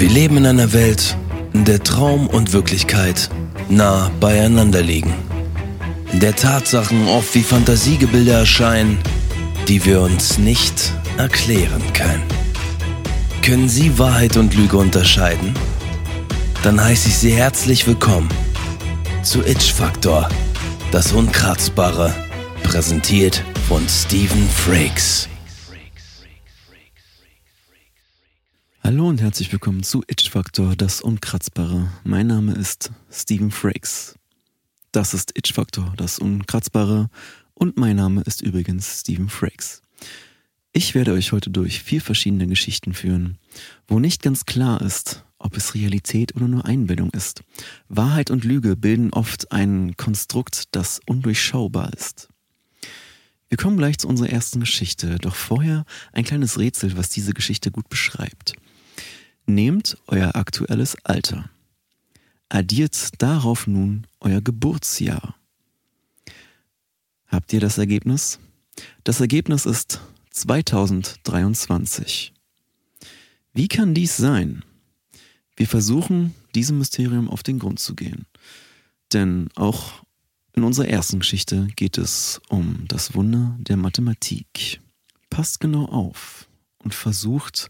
Wir leben in einer Welt, in der Traum und Wirklichkeit nah beieinander liegen. In der Tatsachen oft wie Fantasiegebilde erscheinen, die wir uns nicht erklären können. Können Sie Wahrheit und Lüge unterscheiden? Dann heiße ich Sie herzlich willkommen zu Itch Factor, das Unkratzbare, präsentiert von Stephen Frakes. Hallo und herzlich willkommen zu Itch Factor, das Unkratzbare. Mein Name ist Stephen Frakes. Das ist Itch Factor, das Unkratzbare. Und mein Name ist übrigens Stephen Frakes. Ich werde euch heute durch vier verschiedene Geschichten führen, wo nicht ganz klar ist, ob es Realität oder nur Einbildung ist. Wahrheit und Lüge bilden oft ein Konstrukt, das undurchschaubar ist. Wir kommen gleich zu unserer ersten Geschichte, doch vorher ein kleines Rätsel, was diese Geschichte gut beschreibt. Nehmt euer aktuelles Alter. Addiert darauf nun euer Geburtsjahr. Habt ihr das Ergebnis? Das Ergebnis ist 2023. Wie kann dies sein? Wir versuchen, diesem Mysterium auf den Grund zu gehen. Denn auch in unserer ersten Geschichte geht es um das Wunder der Mathematik. Passt genau auf und versucht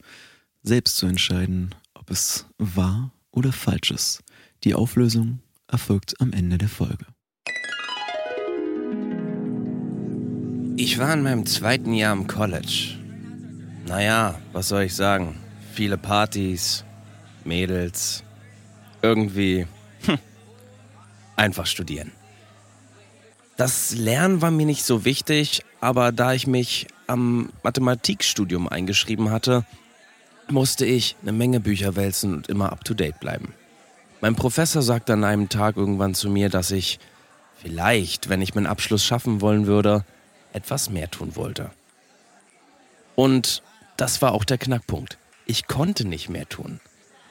selbst zu entscheiden, ob es wahr oder falsch ist. Die Auflösung erfolgt am Ende der Folge. Ich war in meinem zweiten Jahr im College. Naja, was soll ich sagen? Viele Partys, Mädels, irgendwie hm, einfach studieren. Das Lernen war mir nicht so wichtig, aber da ich mich am Mathematikstudium eingeschrieben hatte, musste ich eine Menge Bücher wälzen und immer up-to-date bleiben. Mein Professor sagte an einem Tag irgendwann zu mir, dass ich vielleicht, wenn ich meinen Abschluss schaffen wollen würde, etwas mehr tun wollte. Und das war auch der Knackpunkt. Ich konnte nicht mehr tun.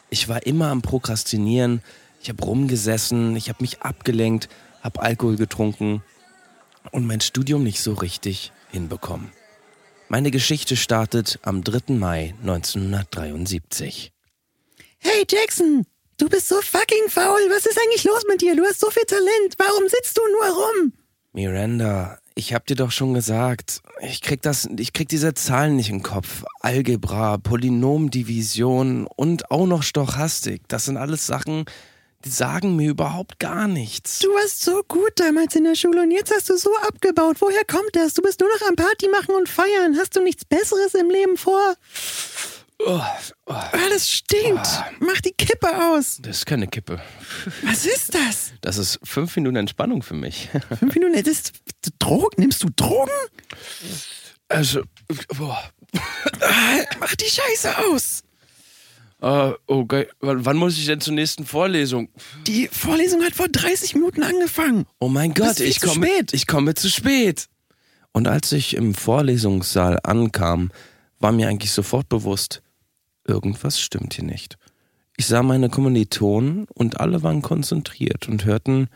Ich war immer am Prokrastinieren, ich habe rumgesessen, ich habe mich abgelenkt, habe Alkohol getrunken und mein Studium nicht so richtig hinbekommen. Meine Geschichte startet am 3. Mai 1973. Hey Jackson, du bist so fucking faul. Was ist eigentlich los mit dir? Du hast so viel Talent. Warum sitzt du nur rum? Miranda, ich hab dir doch schon gesagt, ich krieg das, ich krieg diese Zahlen nicht im Kopf. Algebra, Polynomdivision und auch noch Stochastik. Das sind alles Sachen, die sagen mir überhaupt gar nichts. Du warst so gut damals in der Schule und jetzt hast du so abgebaut. Woher kommt das? Du bist nur noch am Party machen und feiern. Hast du nichts Besseres im Leben vor? Oh, oh, Alles stinkt. Mach die Kippe aus. das ist keine Kippe. Was ist das? Das ist fünf Minuten Entspannung für mich. Fünf Minuten, das ist Drogen? Nimmst du Drogen? Also, boah. Mach die Scheiße aus. Äh, okay. Wann, wann muss ich denn zur nächsten Vorlesung? Die Vorlesung hat vor 30 Minuten angefangen. Oh mein Gott, ich zu komme spät. ich komme zu spät. Und als ich im Vorlesungssaal ankam, war mir eigentlich sofort bewusst, irgendwas stimmt hier nicht. Ich sah meine Kommilitonen und alle waren konzentriert und hörten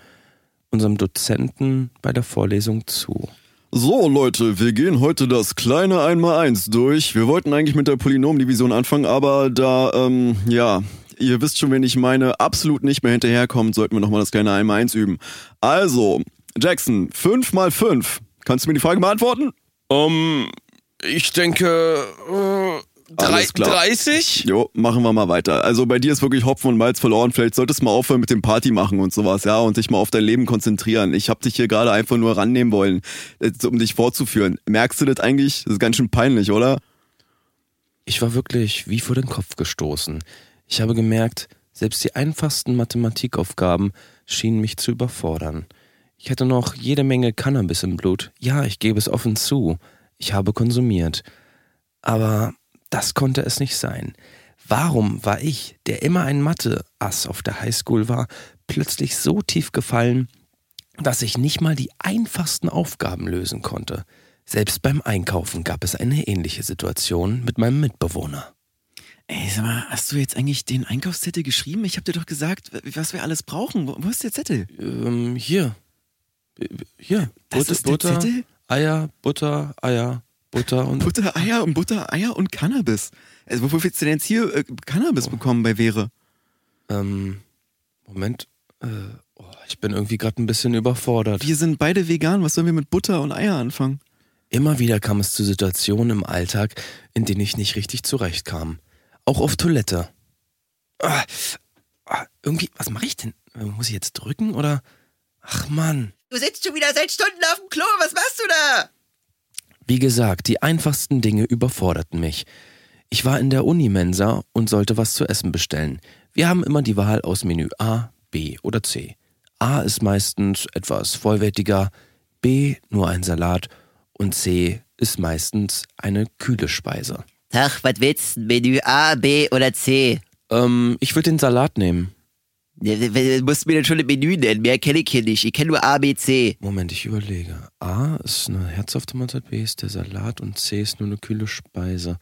unserem Dozenten bei der Vorlesung zu. So, Leute, wir gehen heute das kleine 1x1 durch. Wir wollten eigentlich mit der Polynomdivision anfangen, aber da, ähm, ja, ihr wisst schon, wen ich meine, absolut nicht mehr hinterherkommt, sollten wir nochmal das kleine 1x1 üben. Also, Jackson, 5 mal 5. Kannst du mir die Frage beantworten? Um, ich denke, äh, Klar. 30? Jo, machen wir mal weiter. Also bei dir ist wirklich Hopfen und Malz verloren. Vielleicht solltest du mal aufhören mit dem Party machen und sowas, ja, und dich mal auf dein Leben konzentrieren. Ich hab dich hier gerade einfach nur rannehmen wollen, um dich vorzuführen. Merkst du das eigentlich? Das ist ganz schön peinlich, oder? Ich war wirklich wie vor den Kopf gestoßen. Ich habe gemerkt, selbst die einfachsten Mathematikaufgaben schienen mich zu überfordern. Ich hatte noch jede Menge Cannabis im Blut. Ja, ich gebe es offen zu. Ich habe konsumiert. Aber das konnte es nicht sein. Warum war ich, der immer ein Mathe-Ass auf der Highschool war, plötzlich so tief gefallen, dass ich nicht mal die einfachsten Aufgaben lösen konnte? Selbst beim Einkaufen gab es eine ähnliche Situation mit meinem Mitbewohner. Ey, sag mal, hast du jetzt eigentlich den Einkaufszettel geschrieben? Ich hab dir doch gesagt, was wir alles brauchen. Wo, wo ist der Zettel? Ähm, hier. Hier. Das Butter, ist der Butter, Zettel? Eier, Butter, Eier, Butter und. Butter, Eier und Butter, Eier und Cannabis. Also, wofür willst du denn jetzt hier äh, Cannabis bekommen bei Wäre? Ähm, Moment. Äh, oh, ich bin irgendwie gerade ein bisschen überfordert. Wir sind beide vegan. Was sollen wir mit Butter und Eier anfangen? Immer wieder kam es zu Situationen im Alltag, in denen ich nicht richtig zurechtkam. Auch auf Toilette. Ah, ah, irgendwie, was mache ich denn? Äh, Muss ich jetzt drücken oder? Ach Mann. Du sitzt schon wieder seit Stunden auf dem Klo. Was machst du da? Wie gesagt, die einfachsten Dinge überforderten mich. Ich war in der Unimensa und sollte was zu essen bestellen. Wir haben immer die Wahl aus Menü A, B oder C. A ist meistens etwas vollwertiger, B nur ein Salat und C ist meistens eine kühle Speise. Ach, was willst du? Menü A, B oder C? Ähm, ich würde den Salat nehmen. Du musst mir dann schon ein Menü nennen. Mehr kenne ich hier nicht. Ich kenne nur A, B, C. Moment, ich überlege. A ist eine herzhafte Mahlzeit, B ist der Salat und C ist nur eine kühle Speise.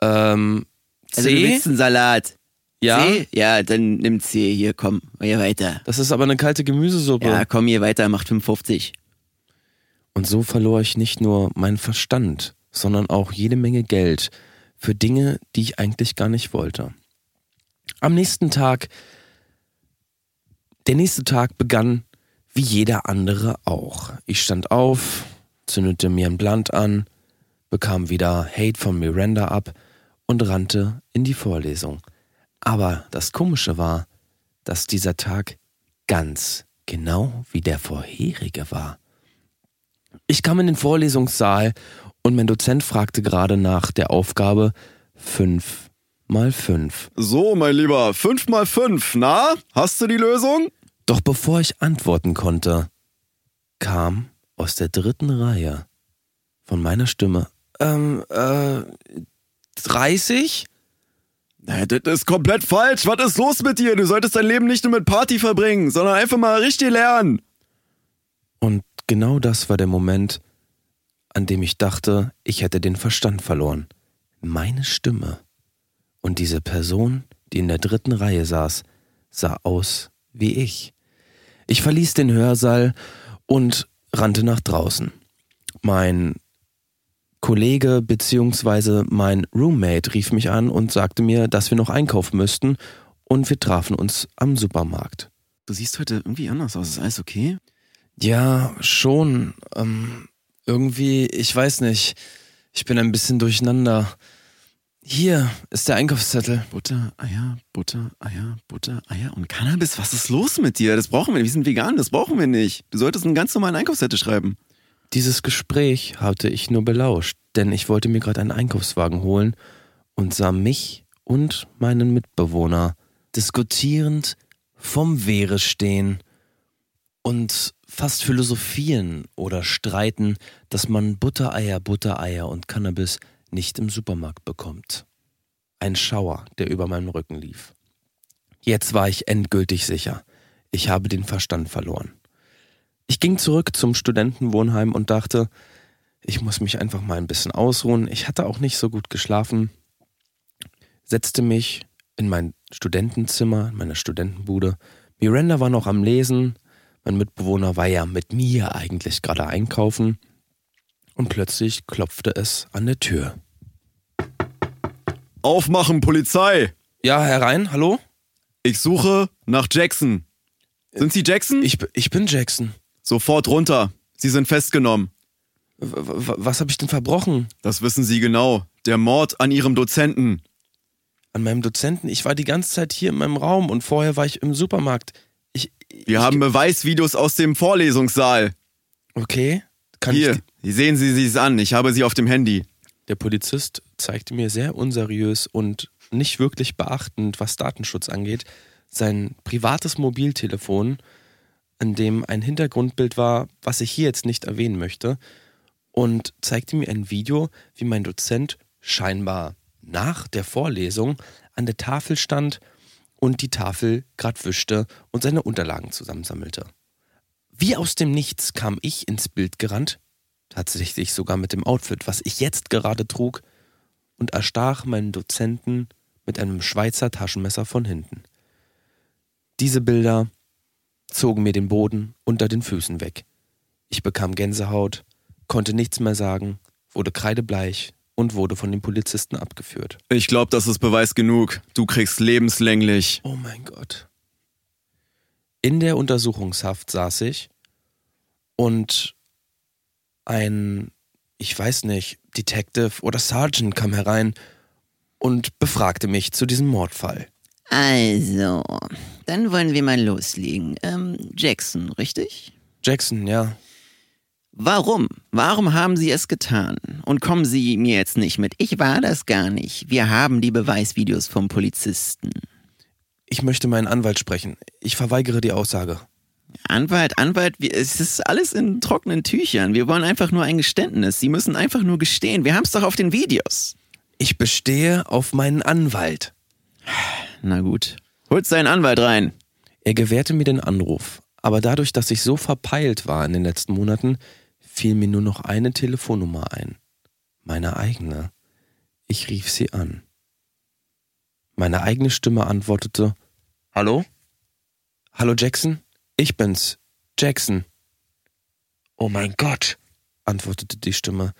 Ähm, C? Also du willst einen Salat. ja, C? Ja, dann nimm C. Hier, komm. Hier weiter. das ist aber eine kalte Gemüsesuppe. Ja, komm hier weiter. Macht 55. Und so verlor ich nicht nur meinen Verstand, sondern auch jede Menge Geld für Dinge, die ich eigentlich gar nicht wollte. Am nächsten Tag, der nächste Tag begann wie jeder andere auch. Ich stand auf, zündete mir ein Blunt an, bekam wieder Hate von Miranda ab und rannte in die Vorlesung. Aber das Komische war, dass dieser Tag ganz genau wie der vorherige war. Ich kam in den Vorlesungssaal und mein Dozent fragte gerade nach der Aufgabe 5 mal 5. So, mein Lieber, 5 mal 5, na? Hast du die Lösung? Doch bevor ich antworten konnte, kam aus der dritten Reihe von meiner Stimme, ähm, äh, 30? Na, das ist komplett falsch. Was ist los mit dir? Du solltest dein Leben nicht nur mit Party verbringen, sondern einfach mal richtig lernen. Und genau das war der Moment, an dem ich dachte, ich hätte den Verstand verloren. Meine Stimme. Und diese Person, die in der dritten Reihe saß, sah aus wie ich. Ich verließ den Hörsaal und rannte nach draußen. Mein Kollege bzw. mein Roommate rief mich an und sagte mir, dass wir noch einkaufen müssten und wir trafen uns am Supermarkt. Du siehst heute irgendwie anders aus. Ist alles okay? Ja, schon. Ähm, irgendwie, ich weiß nicht. Ich bin ein bisschen durcheinander. Hier ist der Einkaufszettel. Butter, Eier, Butter, Eier, Butter, Eier und Cannabis. Was ist los mit dir? Das brauchen wir nicht. Wir sind vegan, das brauchen wir nicht. Du solltest einen ganz normalen Einkaufszettel schreiben. Dieses Gespräch hatte ich nur belauscht, denn ich wollte mir gerade einen Einkaufswagen holen und sah mich und meinen Mitbewohner diskutierend vom Wehre stehen und fast philosophieren oder streiten, dass man Buttereier, Buttereier und Cannabis nicht im Supermarkt bekommt. Ein Schauer, der über meinem Rücken lief. Jetzt war ich endgültig sicher. Ich habe den Verstand verloren. Ich ging zurück zum Studentenwohnheim und dachte, ich muss mich einfach mal ein bisschen ausruhen. Ich hatte auch nicht so gut geschlafen. Setzte mich in mein Studentenzimmer, in meine Studentenbude. Miranda war noch am Lesen. Mein Mitbewohner war ja mit mir eigentlich gerade einkaufen. Und plötzlich klopfte es an der Tür. Aufmachen, Polizei! Ja, herein, hallo? Ich suche nach Jackson. Sind Sie Jackson? Ich, ich bin Jackson. Sofort runter. Sie sind festgenommen. W was habe ich denn verbrochen? Das wissen Sie genau. Der Mord an Ihrem Dozenten. An meinem Dozenten? Ich war die ganze Zeit hier in meinem Raum und vorher war ich im Supermarkt. Ich, Wir haben Beweisvideos aus dem Vorlesungssaal. Okay. Kann Hier, ich. sehen Sie sie es an. Ich habe sie auf dem Handy. Der Polizist zeigte mir sehr unseriös und nicht wirklich beachtend, was Datenschutz angeht, sein privates Mobiltelefon, an dem ein Hintergrundbild war, was ich hier jetzt nicht erwähnen möchte, und zeigte mir ein Video, wie mein Dozent scheinbar nach der Vorlesung an der Tafel stand und die Tafel grad wischte und seine Unterlagen zusammensammelte. Wie aus dem Nichts kam ich ins Bild gerannt, tatsächlich sogar mit dem Outfit, was ich jetzt gerade trug, und erstach meinen Dozenten mit einem Schweizer Taschenmesser von hinten. Diese Bilder zogen mir den Boden unter den Füßen weg. Ich bekam Gänsehaut, konnte nichts mehr sagen, wurde kreidebleich und wurde von den Polizisten abgeführt. Ich glaube, das ist Beweis genug. Du kriegst lebenslänglich. Oh mein Gott. In der Untersuchungshaft saß ich und ein, ich weiß nicht, Detective oder Sergeant kam herein und befragte mich zu diesem Mordfall. Also, dann wollen wir mal loslegen. Ähm, Jackson, richtig? Jackson, ja. Warum? Warum haben Sie es getan? Und kommen Sie mir jetzt nicht mit. Ich war das gar nicht. Wir haben die Beweisvideos vom Polizisten. Ich möchte meinen Anwalt sprechen. Ich verweigere die Aussage. Anwalt, Anwalt, wir, es ist alles in trockenen Tüchern. Wir wollen einfach nur ein Geständnis. Sie müssen einfach nur gestehen. Wir haben es doch auf den Videos. Ich bestehe auf meinen Anwalt. Na gut. Holt seinen Anwalt rein. Er gewährte mir den Anruf, aber dadurch, dass ich so verpeilt war in den letzten Monaten, fiel mir nur noch eine Telefonnummer ein. Meine eigene. Ich rief sie an. Meine eigene Stimme antwortete Hallo? Hallo Jackson? Ich bin's. Jackson. Oh mein Gott, antwortete die Stimme.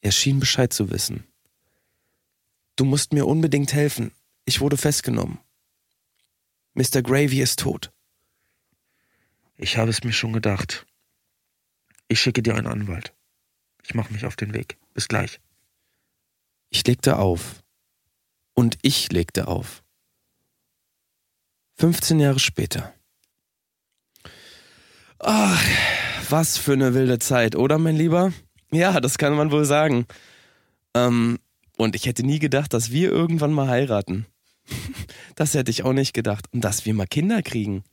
Er schien Bescheid zu wissen. Du musst mir unbedingt helfen. Ich wurde festgenommen. Mr. Gravy ist tot. Ich habe es mir schon gedacht. Ich schicke dir einen Anwalt. Ich mache mich auf den Weg. Bis gleich. Ich legte auf. Und ich legte auf. 15 Jahre später. Ach, was für eine wilde Zeit, oder mein Lieber? Ja, das kann man wohl sagen. Ähm, und ich hätte nie gedacht, dass wir irgendwann mal heiraten. Das hätte ich auch nicht gedacht. Und dass wir mal Kinder kriegen.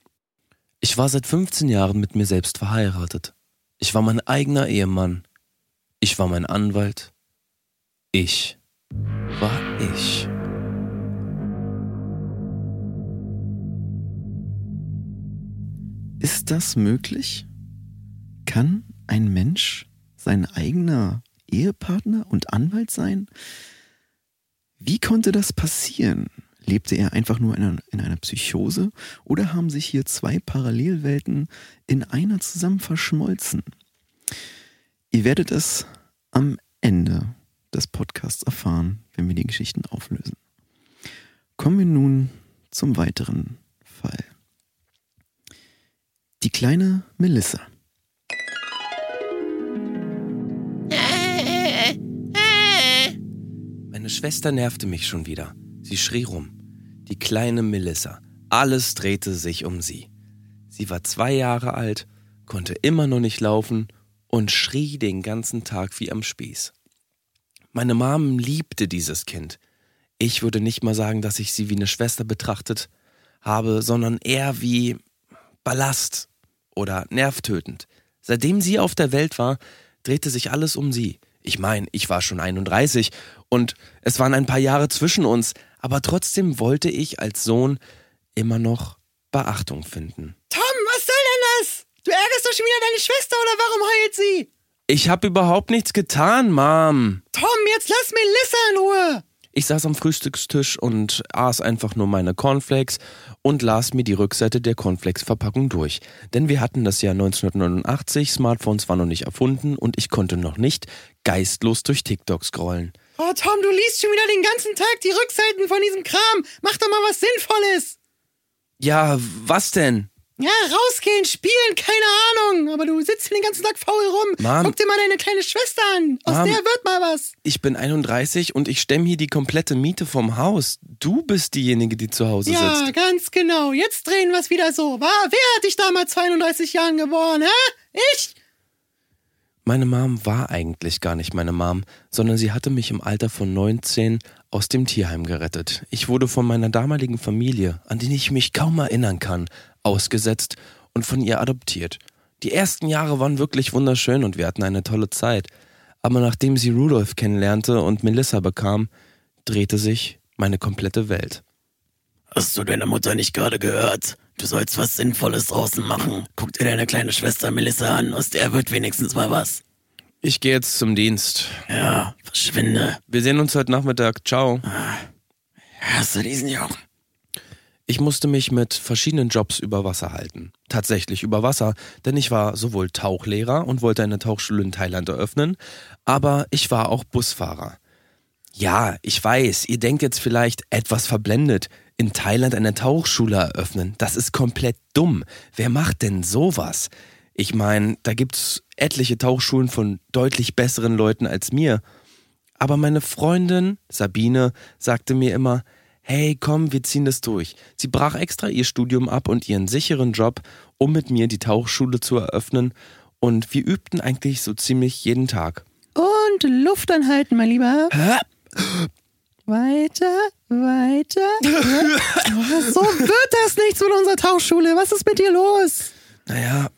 Ich war seit 15 Jahren mit mir selbst verheiratet. Ich war mein eigener Ehemann. Ich war mein Anwalt. Ich war ich. Ist das möglich? Kann ein Mensch sein eigener Ehepartner und Anwalt sein? Wie konnte das passieren? Lebte er einfach nur in einer, in einer, Psychose oder haben sich hier zwei Parallelwelten in einer zusammen verschmolzen? Ihr werdet es am Ende des Podcasts erfahren, wenn wir die Geschichten auflösen. Kommen wir nun zum weiteren Fall. Die kleine Melissa. Meine Schwester nervte mich schon wieder. Sie schrie rum. Die kleine Melissa. Alles drehte sich um sie. Sie war zwei Jahre alt, konnte immer noch nicht laufen und schrie den ganzen Tag wie am Spieß. Meine Mom liebte dieses Kind. Ich würde nicht mal sagen, dass ich sie wie eine Schwester betrachtet habe, sondern eher wie Ballast oder nervtötend. Seitdem sie auf der Welt war, drehte sich alles um sie. Ich meine, ich war schon 31 und es waren ein paar Jahre zwischen uns, aber trotzdem wollte ich als Sohn immer noch Beachtung finden. Tom, was soll denn das? Du ärgerst doch schon wieder deine Schwester oder warum heult sie? Ich habe überhaupt nichts getan, Mom. Tom, jetzt lass Melissa in Ruhe. Ich saß am Frühstückstisch und aß einfach nur meine Cornflakes und las mir die Rückseite der Cornflakes-Verpackung durch. Denn wir hatten das Jahr 1989, Smartphones waren noch nicht erfunden und ich konnte noch nicht geistlos durch TikTok scrollen. Oh, Tom, du liest schon wieder den ganzen Tag die Rückseiten von diesem Kram. Mach doch mal was Sinnvolles. Ja, was denn? Ja, rausgehen, spielen, keine Ahnung. Aber du sitzt den ganzen Tag faul rum. Mom. Guck dir mal deine kleine Schwester an. Aus Mom. der wird mal was. Ich bin 31 und ich stemme hier die komplette Miete vom Haus. Du bist diejenige, die zu Hause Ja, sitzt. ganz genau. Jetzt drehen wir es wieder so. War, wer hat dich damals 32 Jahren geboren, hä? Ich? Meine Mom war eigentlich gar nicht meine Mom, sondern sie hatte mich im Alter von 19 aus dem Tierheim gerettet. Ich wurde von meiner damaligen Familie, an die ich mich kaum erinnern kann, ausgesetzt und von ihr adoptiert. Die ersten Jahre waren wirklich wunderschön und wir hatten eine tolle Zeit. Aber nachdem sie Rudolf kennenlernte und Melissa bekam, drehte sich meine komplette Welt. Hast du deine Mutter nicht gerade gehört? Du sollst was Sinnvolles draußen machen. Guck dir deine kleine Schwester Melissa an, aus der wird wenigstens mal was. Ich gehe jetzt zum Dienst. Ja, verschwinde. Wir sehen uns heute Nachmittag. Ciao. Hast du diesen Jungen? Ich musste mich mit verschiedenen Jobs über Wasser halten. Tatsächlich über Wasser, denn ich war sowohl Tauchlehrer und wollte eine Tauchschule in Thailand eröffnen, aber ich war auch Busfahrer. Ja, ich weiß, ihr denkt jetzt vielleicht etwas verblendet, in Thailand eine Tauchschule eröffnen. Das ist komplett dumm. Wer macht denn sowas? Ich meine, da gibt's etliche Tauchschulen von deutlich besseren Leuten als mir. Aber meine Freundin Sabine sagte mir immer, hey, komm, wir ziehen das durch. Sie brach extra ihr Studium ab und ihren sicheren Job, um mit mir die Tauchschule zu eröffnen. Und wir übten eigentlich so ziemlich jeden Tag. Und Luft anhalten, mein Lieber. Weiter, weiter. Oh, so wird das nichts mit unserer Tauchschule. Was ist mit dir los? Naja,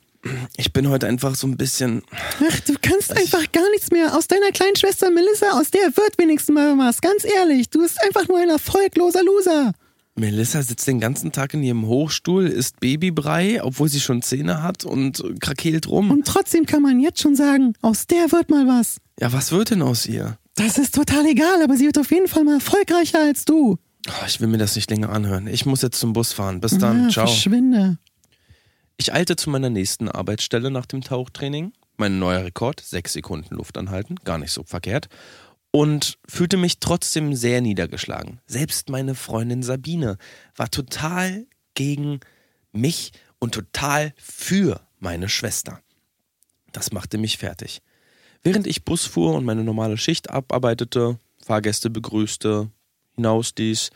ich bin heute einfach so ein bisschen. Ach, du kannst einfach gar nichts mehr. Aus deiner kleinen Schwester Melissa, aus der wird wenigstens mal was. Ganz ehrlich, du bist einfach nur ein erfolgloser Loser. Melissa sitzt den ganzen Tag in ihrem Hochstuhl, isst Babybrei, obwohl sie schon Zähne hat und krakeelt rum. Und trotzdem kann man jetzt schon sagen, aus der wird mal was. Ja, was wird denn aus ihr? Das ist total egal, aber sie wird auf jeden Fall mal erfolgreicher als du. Oh, ich will mir das nicht länger anhören. Ich muss jetzt zum Bus fahren. Bis dann. Ja, Ciao. Verschwinde. Ich eilte zu meiner nächsten Arbeitsstelle nach dem Tauchtraining. Mein neuer Rekord, sechs Sekunden Luft anhalten, gar nicht so verkehrt. Und fühlte mich trotzdem sehr niedergeschlagen. Selbst meine Freundin Sabine war total gegen mich und total für meine Schwester. Das machte mich fertig. Während ich Bus fuhr und meine normale Schicht abarbeitete, Fahrgäste begrüßte, hinausstieß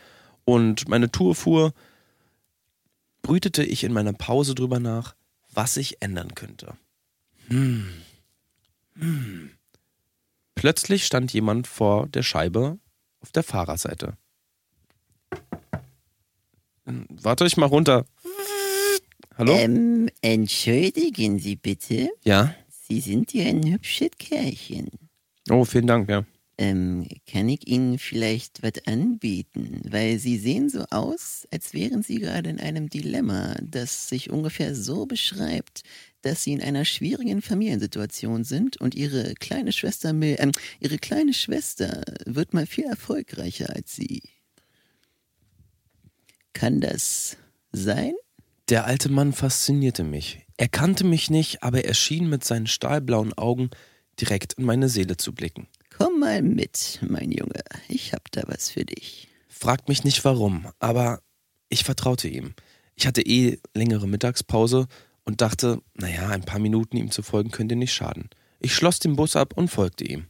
und meine Tour fuhr, brütete ich in meiner Pause drüber nach, was ich ändern könnte. Hm. Hm. Plötzlich stand jemand vor der Scheibe auf der Fahrerseite. Hm, Warte ich mal runter. Hallo? Ähm, entschuldigen Sie bitte. Ja? Sie sind ja ein hübsches Kerlchen. Oh, vielen Dank, ja. Ähm, kann ich Ihnen vielleicht was anbieten? Weil Sie sehen so aus, als wären Sie gerade in einem Dilemma, das sich ungefähr so beschreibt, dass Sie in einer schwierigen Familiensituation sind und Ihre kleine Schwester, ähm, Ihre kleine Schwester wird mal viel erfolgreicher als Sie. Kann das sein? Der alte Mann faszinierte mich. Er kannte mich nicht, aber er schien mit seinen stahlblauen Augen direkt in meine Seele zu blicken. Komm mal mit, mein Junge. Ich hab da was für dich. Fragt mich nicht warum, aber ich vertraute ihm. Ich hatte eh längere Mittagspause und dachte, naja, ein paar Minuten ihm zu folgen könnte nicht schaden. Ich schloss den Bus ab und folgte ihm.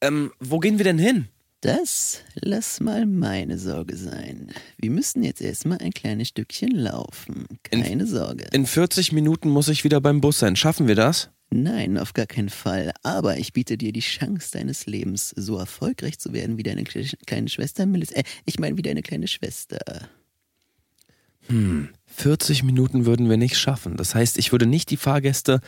Ähm, wo gehen wir denn hin? Das lass mal meine Sorge sein. Wir müssen jetzt erstmal ein kleines Stückchen laufen. Keine Sorge. In 40 Minuten muss ich wieder beim Bus sein. Schaffen wir das? Nein, auf gar keinen Fall. Aber ich biete dir die Chance deines Lebens, so erfolgreich zu werden wie deine kle- kleine Schwester Melissa. Äh, ich meine, wie deine kleine Schwester. 40 Minuten würden wir nicht schaffen. Das heißt, ich würde nicht die Fahrgäste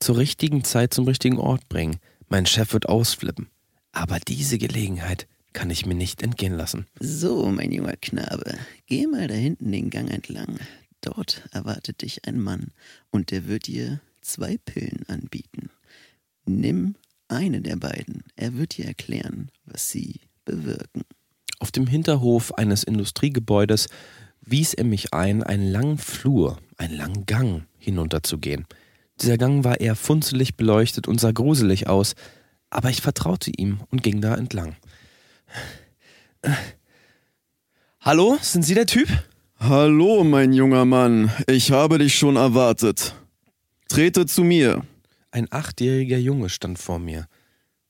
zur richtigen Zeit zum richtigen Ort bringen. Mein Chef wird ausflippen. Aber diese Gelegenheit kann ich mir nicht entgehen lassen. So, mein junger Knabe, geh mal da hinten den Gang entlang. Dort erwartet dich ein Mann und der wird dir zwei Pillen anbieten. Nimm eine der beiden. Er wird dir erklären, was sie bewirken. Auf dem Hinterhof eines Industriegebäudes wies er mich ein, einen langen Flur, einen langen Gang hinunterzugehen. Dieser Gang war eher funzelig beleuchtet und sah gruselig aus, aber ich vertraute ihm und ging da entlang. Hallo, sind Sie der Typ? Hallo, mein junger Mann. Ich habe dich schon erwartet. Trete zu mir. Ein achtjähriger Junge stand vor mir,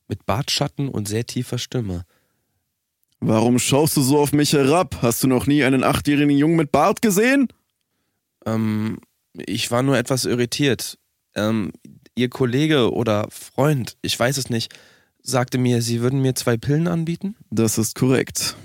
mit Bartschatten und sehr tiefer Stimme. Warum schaust du so auf mich herab? Hast du noch nie einen achtjährigen Jungen mit Bart gesehen? Ähm, ich war nur etwas irritiert. Ähm, Ihr Kollege oder Freund, ich weiß es nicht, sagte mir, Sie würden mir zwei Pillen anbieten? Das ist korrekt.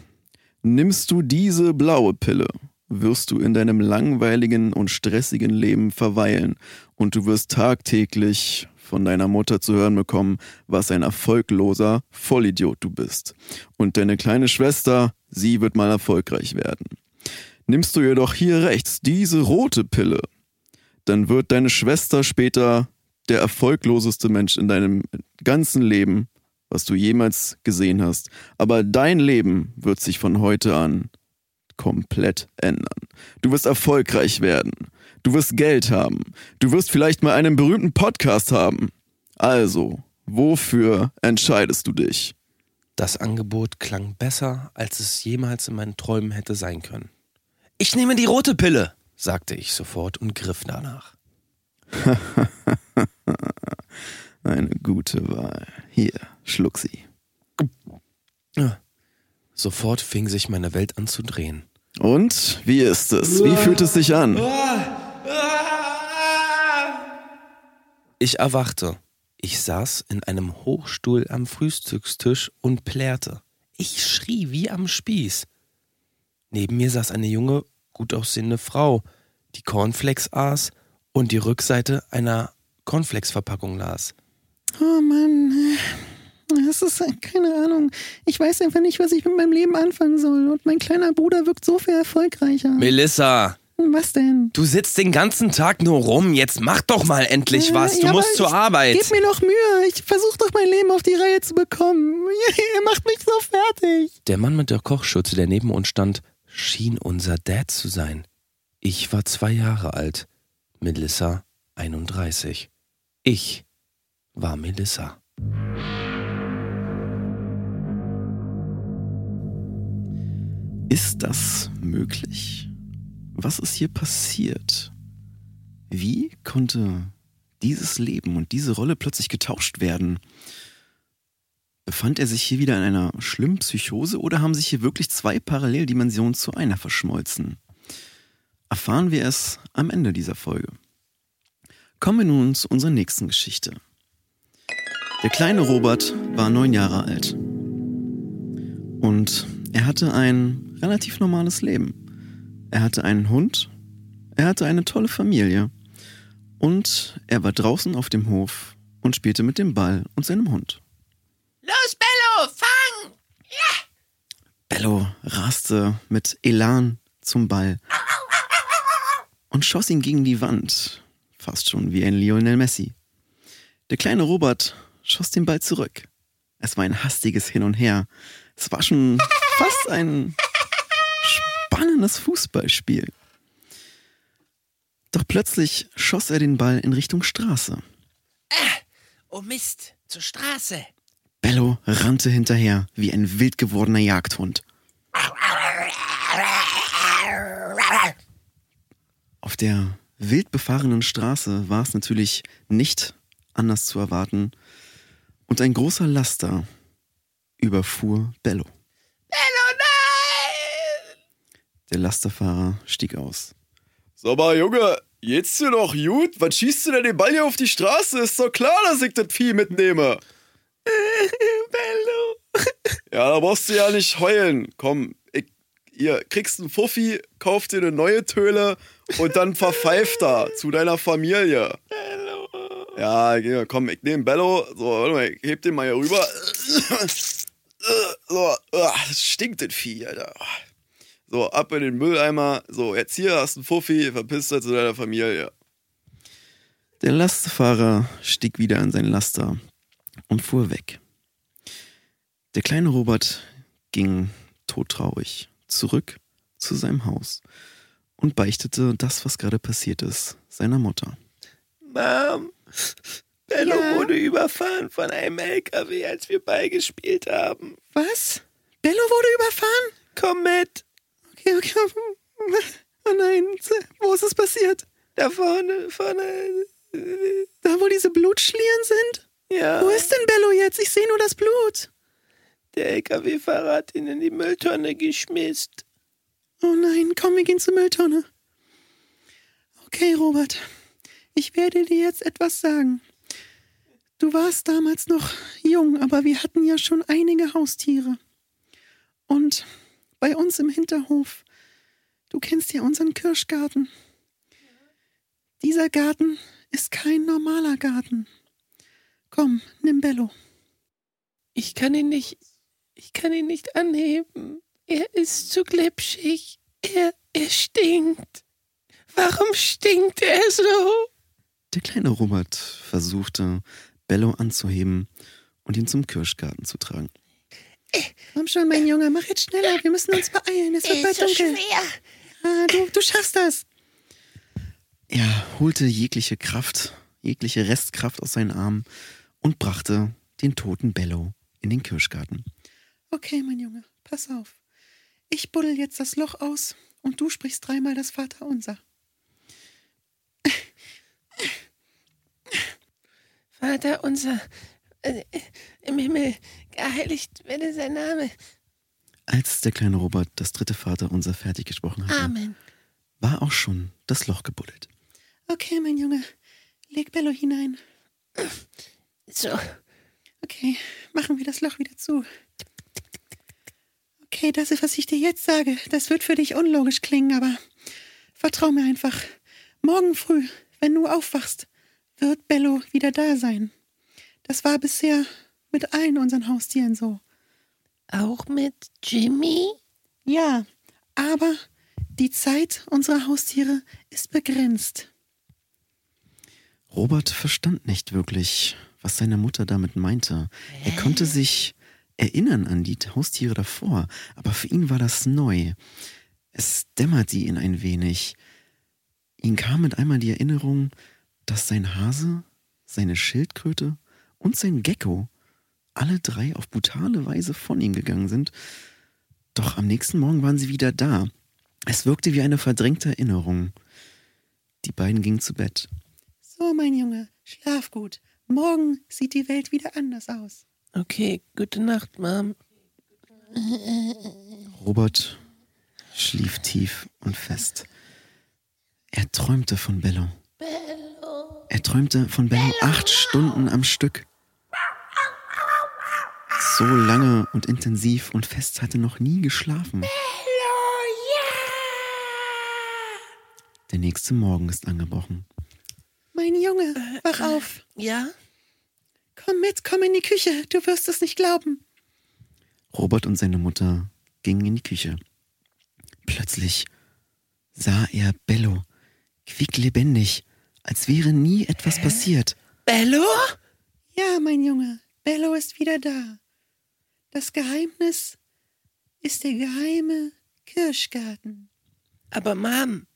Nimmst du diese blaue Pille, wirst du in deinem langweiligen und stressigen Leben verweilen und du wirst tagtäglich von deiner Mutter zu hören bekommen, was ein erfolgloser Vollidiot du bist. Und deine kleine Schwester, sie wird mal erfolgreich werden. Nimmst du jedoch hier rechts diese rote Pille, dann wird deine Schwester später der erfolgloseste Mensch in deinem ganzen Leben, was du jemals gesehen hast. Aber dein Leben wird sich von heute an komplett ändern. Du wirst erfolgreich werden. Du wirst Geld haben. Du wirst vielleicht mal einen berühmten Podcast haben. Also, wofür entscheidest du dich? Das Angebot klang besser, als es jemals in meinen Träumen hätte sein können. Ich nehme die rote Pille, sagte ich sofort und griff danach. Eine gute Wahl. Hier, schluck sie. Sofort fing sich meine Welt an zu drehen. Und wie ist es? Wie fühlt es sich an? Ich erwachte. Ich saß in einem Hochstuhl am Frühstückstisch und plärrte. Ich schrie wie am Spieß. Neben mir saß eine junge, gut aussehende Frau, die Cornflakes aß und die Rückseite einer Cornflakes-Verpackung las. Oh Mann. Das ist äh, keine Ahnung. Ich weiß einfach nicht, was ich mit meinem Leben anfangen soll. Und mein kleiner Bruder wirkt so viel erfolgreicher. Melissa, Was denn? du sitzt den ganzen Tag nur rum. Jetzt mach doch mal endlich Äh, was. Du ja, musst zur ich- Arbeit. Gib mir doch Mühe. Ich versuche doch mein Leben auf die Reihe zu bekommen. Ihr macht mich so fertig. Der Mann mit der Kochschürze, der neben uns stand, schien unser Dad zu sein. Ich war zwei Jahre alt, Melissa 31. Ich war Melissa. Ist das möglich? Was ist hier passiert? Wie konnte dieses Leben und diese Rolle plötzlich getauscht werden? Befand er sich hier wieder in einer schlimmen Psychose oder haben sich hier wirklich zwei Paralleldimensionen zu einer verschmolzen? Erfahren wir es am Ende dieser Folge. Kommen wir nun zu unserer nächsten Geschichte. Der kleine Robert war neun Jahre alt. Und er hatte ein relativ normales Leben. Er hatte einen Hund, er hatte eine tolle Familie und er war draußen auf dem Hof und spielte mit dem Ball und seinem Hund. Los, Bello, fang! Bello raste mit Elan zum Ball und schoss ihn gegen die Wand, fast schon wie ein Lionel Messi. Der kleine Robert schoss den Ball zurück. Es war ein hastiges Hin und Her. Es war schon fast ein spannendes Fußballspiel. Doch plötzlich schoss er den Ball in Richtung Straße. Oh Mist, zur Straße. Bello rannte hinterher wie ein wild gewordener Jagdhund. Auf der wild befahrenen Straße war es natürlich nicht anders zu erwarten und ein großer Laster überfuhr Bello. Bello! Der Lasterfahrer stieg aus. Sag mal, Junge, geht's dir doch gut? Was schießt du denn den Ball hier auf die Straße? Ist doch klar, dass ich das Vieh mitnehme. Bello. Ja, da brauchst du ja nicht heulen. Komm, ich, ihr kriegst einen Fuffi, kauf dir eine neue Töle und dann verpfeift da zu deiner Familie. Bello. Ja, komm, ich nehme Bello. So, warte mal, ich heb den mal hier rüber. So, ah, das stinkt das Vieh, Alter. So, ab in den Mülleimer. So, jetzt hier hast du einen Fuffi, verpiss dich zu deiner Familie. Der Lastfahrer stieg wieder in sein Laster und fuhr weg. Der kleine Robert ging todtraurig zurück zu seinem Haus und beichtete das, was gerade passiert ist, seiner Mutter. Mom, Bello Ja? wurde überfahren von einem LKW, als wir beigespielt haben. Was? Bello wurde überfahren? Komm mit. Oh nein, wo ist es passiert? da vorne, vorne. Da, wo diese Blutschlieren sind? Ja, Wo ist denn Bello jetzt? Ich sehe nur das Blut. der LKW-Fahrer hat ihn in die Mülltonne geschmissen. Oh nein, komm, wir gehen zur Mülltonne. Okay, Robert. Ich werde dir jetzt etwas sagen. Du warst damals noch jung, aber wir hatten ja schon einige Haustiere. Und bei uns im Hinterhof, du kennst ja unseren Kirschgarten. Dieser Garten ist kein normaler Garten. Komm, nimm Bello. Ich kann ihn nicht. Ich kann ihn nicht anheben. Er ist zu glitschig. Er, er stinkt. Warum stinkt er so? Der kleine Robert versuchte, Bello anzuheben und ihn zum Kirschgarten zu tragen. Komm schon, mein Junge, mach jetzt schneller. Wir müssen uns beeilen. Es wird bald dunkel. Ah, du, du schaffst das. Er holte jegliche Kraft, jegliche Restkraft aus seinen Armen und brachte den toten Bello in den Kirschgarten. Okay, mein Junge, pass auf. Ich buddel jetzt das Loch aus und du sprichst dreimal das Vaterunser. Vater unser äh, im Himmel, geheiligt werde sein Name. Als der kleine Robert das dritte Vaterunser fertig gesprochen hatte, Amen. war auch schon das Loch gebuddelt. Okay, mein Junge, leg Bello hinein. So, Okay, machen wir das Loch wieder zu. Okay, das ist, was ich dir jetzt sage. Das wird für dich unlogisch klingen, aber vertrau mir einfach. Morgen früh, wenn du aufwachst, wird Bello wieder da sein. Das war bisher mit allen unseren Haustieren so. auch mit Jimmy? Ja, aber die Zeit unserer Haustiere ist begrenzt. Robert verstand nicht wirklich, was seine Mutter damit meinte. Er konnte sich erinnern an die Haustiere davor, aber für ihn war das neu. Es dämmerte ihn ein wenig. Ihm kam mit einmal die Erinnerung, dass sein Hase, seine Schildkröte und sein Gecko alle drei auf brutale Weise von ihm gegangen sind. Doch am nächsten Morgen waren sie wieder da. Es wirkte wie eine verdrängte Erinnerung. Die beiden gingen zu Bett. So, mein Junge, schlaf gut. Morgen sieht die Welt wieder anders aus. Okay, gute Nacht, Mom. Robert schlief tief und fest. Er träumte von Bello. Er träumte von Bello acht Stunden am Stück. So lange und intensiv und fest hatte noch nie geschlafen. Der nächste Morgen ist angebrochen. Mein Junge, wach auf. Ja? Komm mit, komm in die Küche. Du wirst es nicht glauben. Robert und seine Mutter gingen in die Küche. Plötzlich sah er Bello, quicklebendig, als wäre nie etwas passiert. Bello? Ja, mein Junge, Bello ist wieder da. Das Geheimnis ist der geheime Kirschgarten. Aber Mom,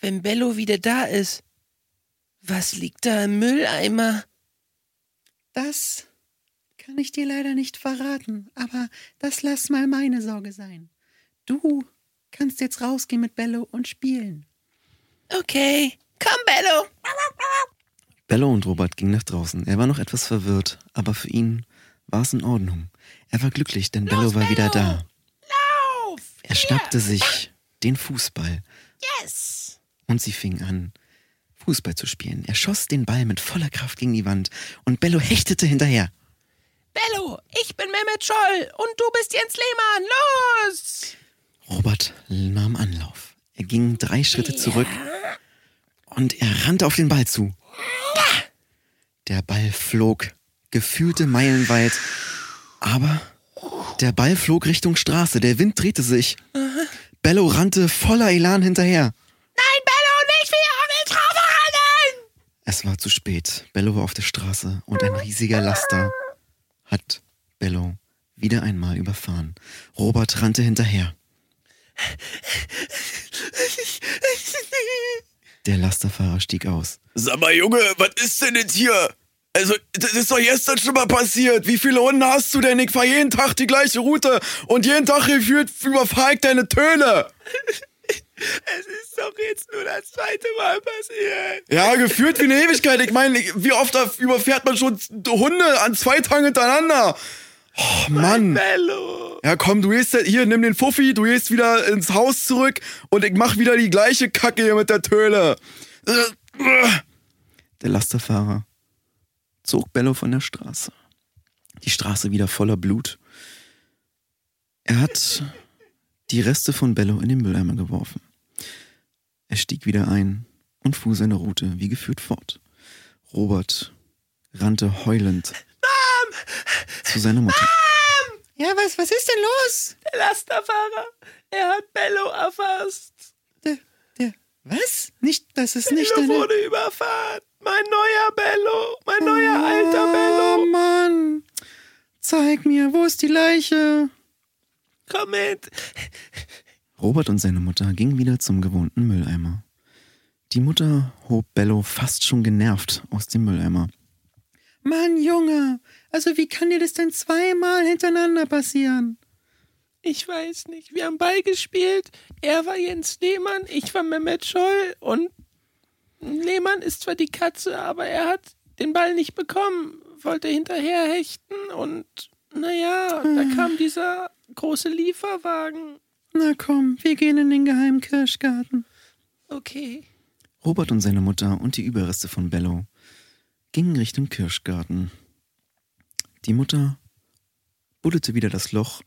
wenn Bello wieder da ist, was liegt da im Mülleimer? Das kann ich dir leider nicht verraten, aber das lass mal meine Sorge sein. Du kannst jetzt rausgehen mit Bello und spielen. Okay, komm, Bello. Bello und Robert gingen nach draußen. Er war noch etwas verwirrt, aber für ihn war es in Ordnung. Er war glücklich, denn Bello war wieder da. Lauf! Er schnappte sich den Fußball Yes! und sie fingen an, Fußball zu spielen. Er schoss den Ball mit voller Kraft gegen die Wand und Bello hechtete hinterher. Bello, ich bin Mehmet Scholl und du bist Jens Lehmann. Los! Robert nahm Anlauf. Er ging drei Schritte zurück und er rannte auf den Ball zu. Der Ball flog gefühlte Meilen weit, aber der Ball flog Richtung Straße. Der Wind drehte sich. Bello rannte voller Elan hinterher. Nein, Bello, nicht wie Orgeltraube rennen! Es war zu spät. Bello war auf der Straße und ein riesiger Laster hat Bello wieder einmal überfahren. Robert rannte hinterher. Der Lasterfahrer stieg aus. Sag mal, Junge, was ist denn jetzt hier? Also, das ist doch gestern schon mal passiert. Wie viele Hunde hast du denn? Ich fahr jeden Tag die gleiche Route und jeden Tag gefühlt überfahr ich deine Töne. Es ist doch jetzt nur das zweite Mal passiert. Ja, gefühlt wie eine Ewigkeit. Ich meine, wie oft überfährt man schon Hunde an zwei Tagen hintereinander? Oh, Mann. Ja, komm, du gehst hier, nimm den Fuffi, du gehst wieder ins Haus zurück und ich mach wieder die gleiche Kacke hier mit der Töle. Der Lasterfahrer zog Bello von der Straße. Die Straße wieder voller Blut. Er hat die Reste von Bello in den Mülleimer geworfen. Er stieg wieder ein und fuhr seine Route wie geführt fort. Robert rannte heulend zu seiner Mutter. Ja, was, was ist denn los? Der Lasterfahrer, er hat Bello erfasst. Was? Nicht, das ist nicht Bello deine... wurde überfahren. Mein neuer Bello, mein neuer alter Oh, Bello. Mann. Zeig mir, wo ist die Leiche? Komm mit. Robert und seine Mutter gingen wieder zum gewohnten Mülleimer. Die Mutter hob Bello fast schon genervt aus dem Mülleimer. Mann, Junge. Also wie kann dir das denn zweimal hintereinander passieren? Ich weiß nicht. Wir haben Ball gespielt. Er war Jens Lehmann, ich war Mehmet Scholl und Lehmann ist zwar die Katze, aber er hat den Ball nicht bekommen, wollte hinterher hechten und naja, da kam dieser große Lieferwagen. Na komm, wir gehen in den geheimen Kirschgarten. Okay. Robert und seine Mutter und die Überreste von Bello gingen Richtung Kirschgarten. Die Mutter buddelte wieder das Loch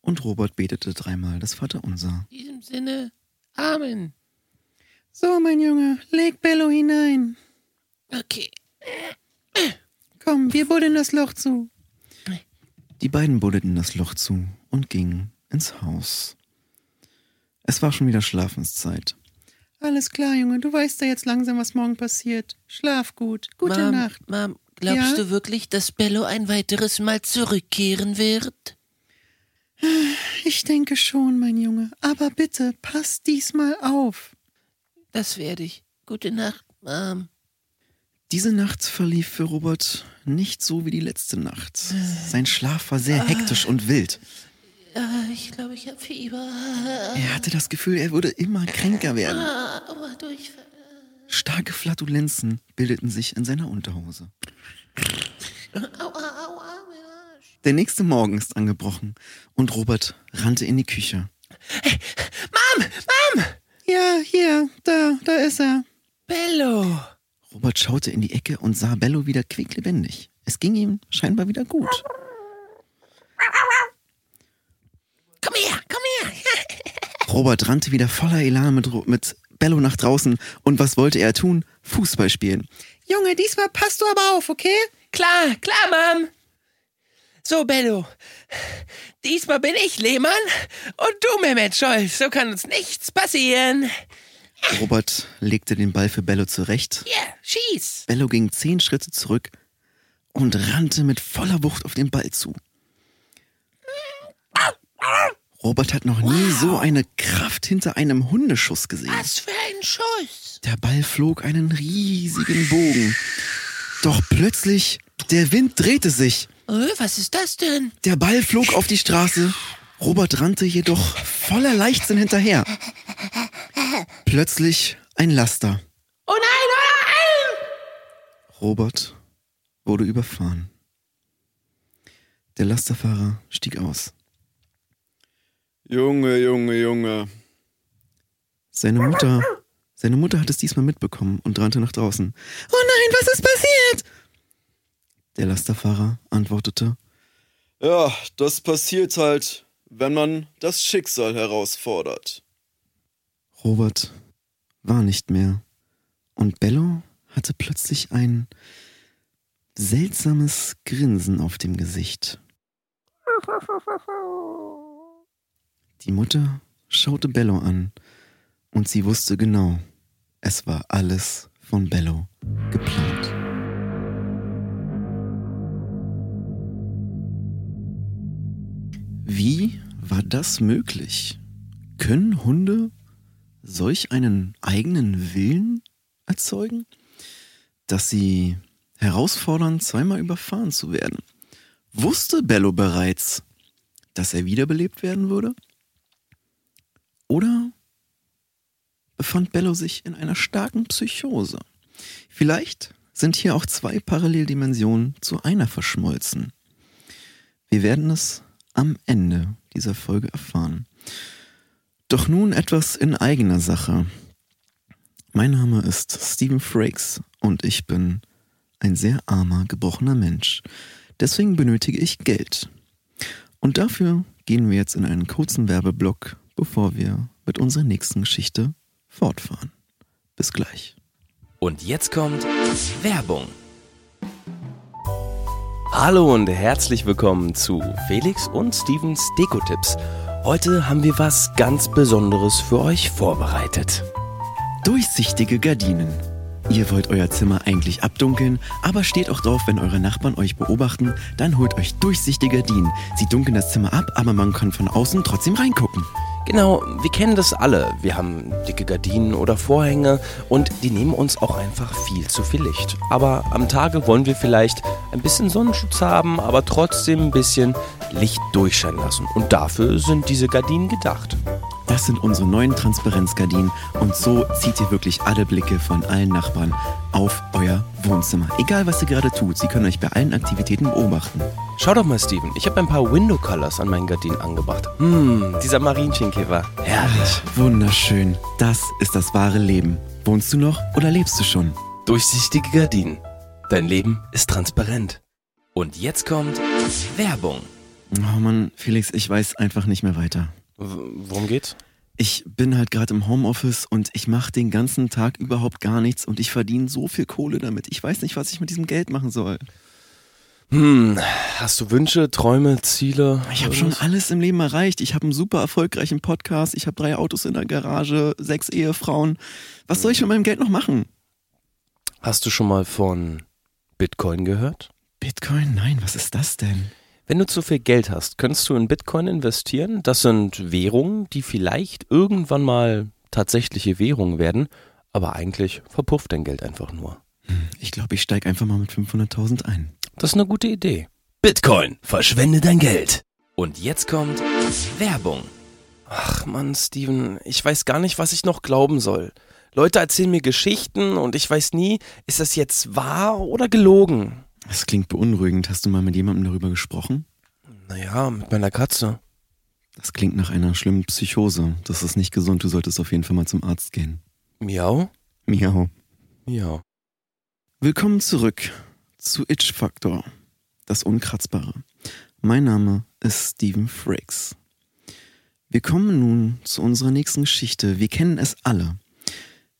und Robert betete dreimal das Vaterunser. In diesem Sinne, Amen. So, mein Junge, leg Bello hinein. Okay. Komm, wir buddeln das Loch zu. Die beiden buddeten das Loch zu und gingen ins Haus. Es war schon wieder Schlafenszeit. Alles klar, Junge, du weißt ja jetzt langsam, was morgen passiert. Schlaf gut. Gute Mom, Nacht. Mom, glaubst Ja? du wirklich, dass Bello ein weiteres Mal zurückkehren wird? Ich denke schon, mein Junge. Aber bitte, pass diesmal auf. Das werde ich. Gute Nacht, Mom. Diese Nacht verlief für Robert nicht so wie die letzte Nacht. Sein Schlaf war sehr hektisch und wild. Ich glaube, ich habe Fieber. Er hatte das Gefühl, er würde immer kränker werden. Ah. Starke Flatulenzen bildeten sich in seiner Unterhose. Aua, aua, mein Arsch. Der nächste Morgen ist angebrochen und Robert rannte in die Küche. Mom, Mom! Ja, hier, da, da ist er. Bello! Robert schaute in die Ecke und sah Bello wieder quicklebendig. Es ging ihm scheinbar wieder gut. Komm her, komm her! Robert rannte wieder voller Elan mit, mit Bello nach draußen und was wollte er tun? Fußball spielen. Junge, diesmal passt du aber auf, okay? Klar, klar, Mom! So, Bello. Diesmal bin ich Lehmann und du, Mehmet Scholl. So kann uns nichts passieren. Robert legte den Ball für Bello zurecht. Ja, schieß! Bello ging zehn Schritte zurück und rannte mit voller Wucht auf den Ball zu. Robert hat noch nie so eine Kraft hinter einem Hundeschuss gesehen. Was für ein Schuss! Der Ball flog einen riesigen Bogen. Doch plötzlich, der Wind drehte sich. Oh, was ist das denn? Der Ball flog auf die Straße. Robert rannte jedoch voller Leichtsinn hinterher. Plötzlich ein Laster. Oh nein, oh nein! Robert wurde überfahren. Der Lasterfahrer stieg aus. Junge, Junge, Junge. Seine Mutter, seine Mutter hat es diesmal mitbekommen und rannte nach draußen. Oh nein, was ist passiert? Der Lasterfahrer antwortete, Ja, das passiert halt, wenn man das Schicksal herausfordert. Robert war nicht mehr. Und Bello hatte plötzlich ein seltsames Grinsen auf dem Gesicht. Die Mutter schaute Bello an und sie wusste genau, es war alles von Bello geplant. Wie war das möglich? Können Hunde solch einen eigenen Willen erzeugen, dass sie herausfordern, zweimal überfahren zu werden? Wusste Bello bereits, dass er wiederbelebt werden würde? Oder befand Bello sich in einer starken Psychose? Vielleicht sind hier auch zwei Paralleldimensionen zu einer verschmolzen. Wir werden es am Ende dieser Folge erfahren. Doch nun etwas in eigener Sache. Mein Name ist Stephen Frakes und ich bin ein sehr armer, gebrochener Mensch. Deswegen benötige ich Geld. Und dafür gehen wir jetzt in einen kurzen Werbeblock, bevor wir mit unserer nächsten Geschichte fortfahren. Bis gleich. Und jetzt kommt Werbung. Hallo und herzlich willkommen zu Felix und Stevens Deko-Tipps. Heute haben wir was ganz Besonderes für euch vorbereitet. Durchsichtige Gardinen. Ihr wollt euer Zimmer eigentlich abdunkeln, aber steht auch drauf, wenn eure Nachbarn euch beobachten, dann holt euch durchsichtige Gardinen. Sie dunkeln das Zimmer ab, aber man kann von außen trotzdem reingucken. Genau, wir kennen das alle. Wir haben dicke Gardinen oder Vorhänge und die nehmen uns auch einfach viel zu viel Licht. Aber am Tage wollen wir vielleicht ein bisschen Sonnenschutz haben, aber trotzdem ein bisschen Licht durchscheinen lassen. Und dafür sind diese Gardinen gedacht. Das sind unsere neuen Transparenzgardinen und so zieht ihr wirklich alle Blicke von allen Nachbarn auf euer Wohnzimmer. Egal was ihr gerade tut, sie können euch bei allen Aktivitäten beobachten. Schau doch mal, Steven, ich habe ein paar Window Colors an meinen Gardinen angebracht. Hm, dieser Marienchenkäfer. Herrlich. Wunderschön. Das ist das wahre Leben. Wohnst du noch oder lebst du schon? Durchsichtige Gardinen. Dein Leben ist transparent. Und jetzt kommt Werbung. Oh Mann, Felix, ich weiß einfach nicht mehr weiter. Worum geht's? Ich bin halt gerade im Homeoffice und ich mache den ganzen Tag überhaupt gar nichts und ich verdiene so viel Kohle damit. Ich weiß nicht, was ich mit diesem Geld machen soll. Hm, hast du Wünsche, Träume, Ziele? Ich habe schon alles im Leben erreicht. Ich habe einen super erfolgreichen Podcast. Ich habe drei Autos in der Garage, sechs Ehefrauen. Was soll ich mit meinem Geld noch machen? Hast du schon mal von Bitcoin gehört? Bitcoin? Nein, was ist das denn? Wenn du zu viel Geld hast, könntest du in Bitcoin investieren. Das sind Währungen, die vielleicht irgendwann mal tatsächliche Währungen werden, aber eigentlich verpufft dein Geld einfach nur. Ich glaube, ich steige einfach mal mit 500.000 ein. Das ist eine gute Idee. Bitcoin, verschwende dein Geld. Und jetzt kommt Werbung. Ach Mann, Steven, ich weiß gar nicht, was ich noch glauben soll. Leute erzählen mir Geschichten und ich weiß nie, ist das jetzt wahr oder gelogen? Das klingt beunruhigend. Hast du mal mit jemandem darüber gesprochen? Naja, mit meiner Katze. Das klingt nach einer schlimmen Psychose. Das ist nicht gesund. Du solltest auf jeden Fall mal zum Arzt gehen. Miau? Miau. Miau. Willkommen zurück zu Itch Factor, das Unkratzbare. Mein Name ist Steven Frakes. Wir kommen nun zu unserer nächsten Geschichte. Wir kennen es alle.